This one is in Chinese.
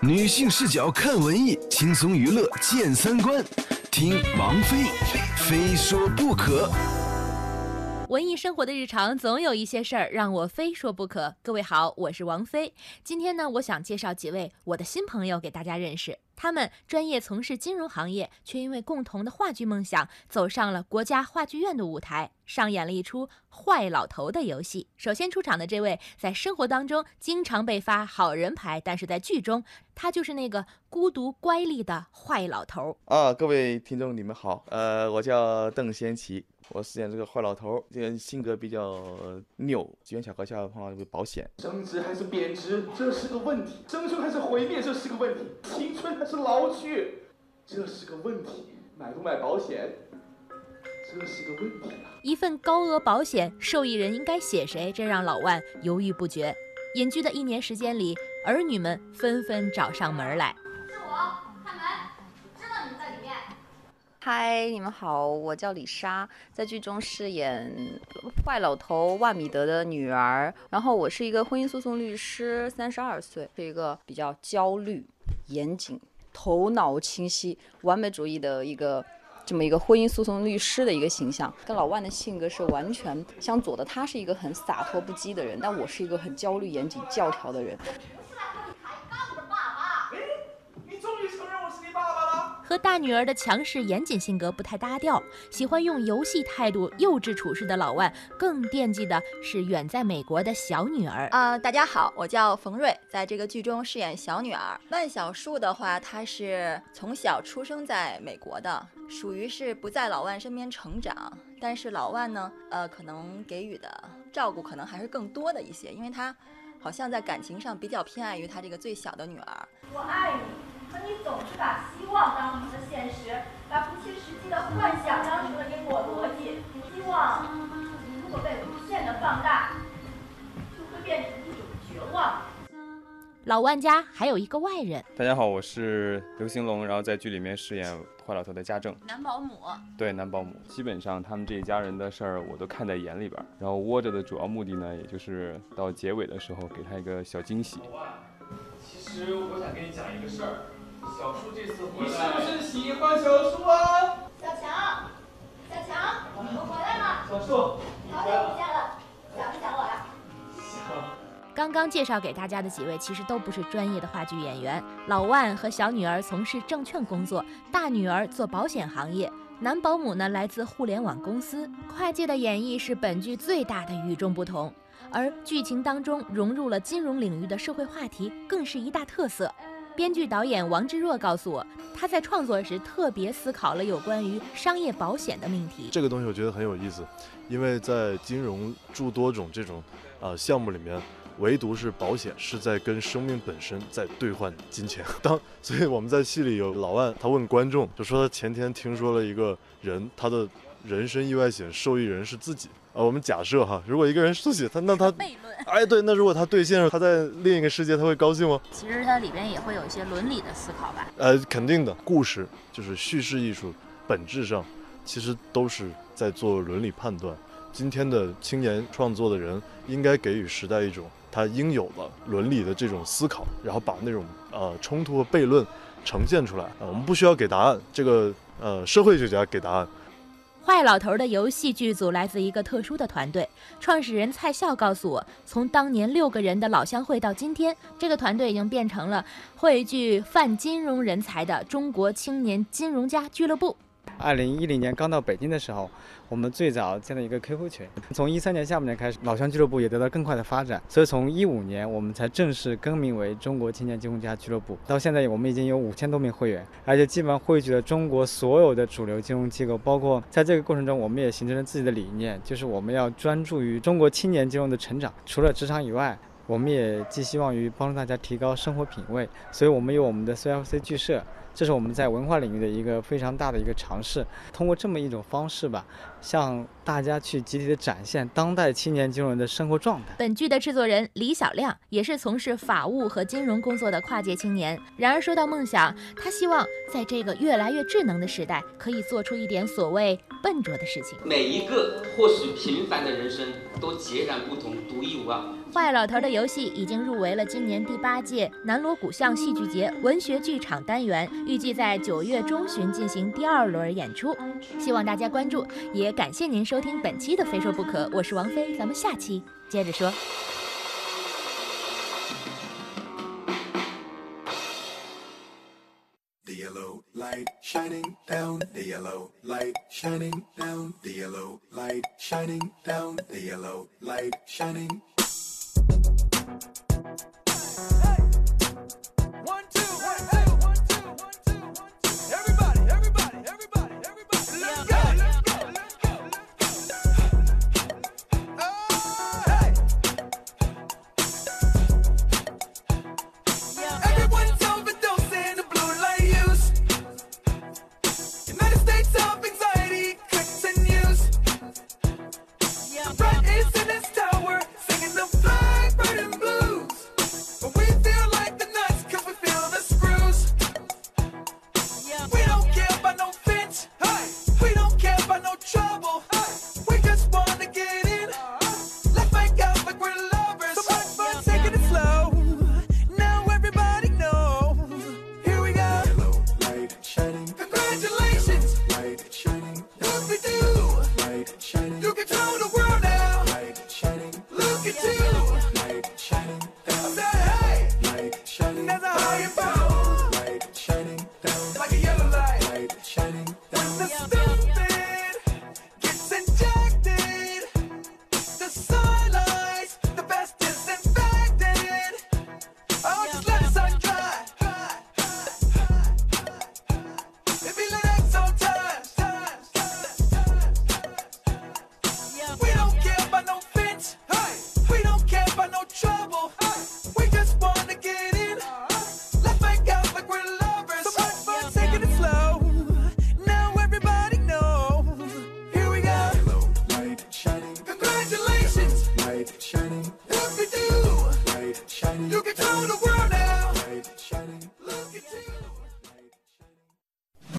女性视角看文艺，轻松娱乐见三观。听王菲，非说不可。文艺生活的日常，总有一些事儿让我非说不可。各位好，我是王菲。今天呢，我想介绍几位我的新朋友给大家认识。他们专业从事金融行业，却因为共同的话剧梦想，走上了国家话剧院的舞台，上演了一出坏老头的游戏。首先出场的这位，在生活当中经常被发好人牌，但是在剧中，他就是那个孤独乖戾的坏老头。啊，各位听众，你们好，呃，我叫邓先奇。我饰演这个坏老头，这个性格比较拗，机缘巧合下碰到这个保险。升值还是贬值，这是个问题；生存还是毁灭，这是个问题；青春还是老去，这是个问题；买不买保险，这是个问题啊！一份高额保险，受益人应该写谁？这让老万犹豫不决。隐居的一年时间里，儿女们纷纷找上门来。嗨，你们好，我叫李莎，在剧中饰演坏老头万米德的女儿。然后我是一个婚姻诉讼律师，三十二岁，是一个比较焦虑、严谨、头脑清晰、完美主义的一个这么一个婚姻诉讼律师的一个形象。跟老万的性格是完全相左的，他是一个很洒脱不羁的人，但我是一个很焦虑、严谨、教条的人。和大女儿的强势严谨性格不太搭调，喜欢用游戏态度幼稚处事的老万，更惦记的是远在美国的小女儿。啊，大家好，我叫冯瑞，在这个剧中饰演小女儿。万小树的话，她是从小出生在美国的，属于是不在老万身边成长，但是老万呢，呃，可能给予的照顾可能还是更多的一些，因为他好像在感情上比较偏爱于他这个最小的女儿。我爱你。可你总老万家还有一个外人。大家好，我是刘兴龙，然后在剧里面饰演坏老头的家政。男保姆。对，男保姆。基本上他们这一家人的事儿我都看在眼里边，然后窝着的主要目的呢，也就是到结尾的时候给他一个小惊喜。其实我想跟你讲一个事儿。小叔这次回来，你是不是喜欢小叔啊？小强，小强，我回来了。小树，刚刚介绍给大家的几位，其实都不是专业的话剧演员。老万和小女儿从事证券工作，大女儿做保险行业，男保姆呢来自互联网公司。跨界的演绎是本剧最大的与众不同，而剧情当中融入了金融领域的社会话题，更是一大特色。编剧导演王之若告诉我，他在创作时特别思考了有关于商业保险的命题。这个东西我觉得很有意思，因为在金融诸多种这种呃项目里面，唯独是保险是在跟生命本身在兑换金钱。当所以我们在戏里有老万，他问观众，就说他前天听说了一个人，他的人身意外险受益人是自己。啊，我们假设哈，如果一个人自己他那他悖论，哎对，那如果他兑现了，他在另一个世界他会高兴吗？其实它里边也会有一些伦理的思考吧。呃，肯定的，故事就是叙事艺术，本质上其实都是在做伦理判断。今天的青年创作的人应该给予时代一种他应有的伦理的这种思考，然后把那种呃冲突和悖论呈现出来。啊，我们不需要给答案，这个呃社会学家给答案。坏老头的游戏剧组来自一个特殊的团队，创始人蔡笑告诉我，从当年六个人的老乡会到今天，这个团队已经变成了汇聚泛金融人才的中国青年金融家俱乐部。二零一零年刚到北京的时候，我们最早建了一个 QQ 群。从一三年下半年开始，老乡俱乐部也得到更快的发展，所以从一五年我们才正式更名为中国青年金融家俱乐部。到现在，我们已经有五千多名会员，而且基本上汇聚了中国所有的主流金融机构。包括在这个过程中，我们也形成了自己的理念，就是我们要专注于中国青年金融的成长。除了职场以外，我们也寄希望于帮助大家提高生活品味。所以我们有我们的 CFC 剧社。这是我们在文化领域的一个非常大的一个尝试，通过这么一种方式吧，向大家去集体的展现当代青年金融人的生活状态。本剧的制作人李小亮也是从事法务和金融工作的跨界青年。然而说到梦想，他希望在这个越来越智能的时代，可以做出一点所谓笨拙的事情。每一个或许平凡的人生都截然不同，独一无二。坏老头的游戏已经入围了今年第八届南锣鼓巷戏剧节文学剧场单元，预计在九月中旬进行第二轮演出，希望大家关注。也感谢您收听本期的《非说不可》，我是王菲，咱们下期接着说。The yellow light shining down, the yellow light shining down, the yellow light shining down, the yellow light shining.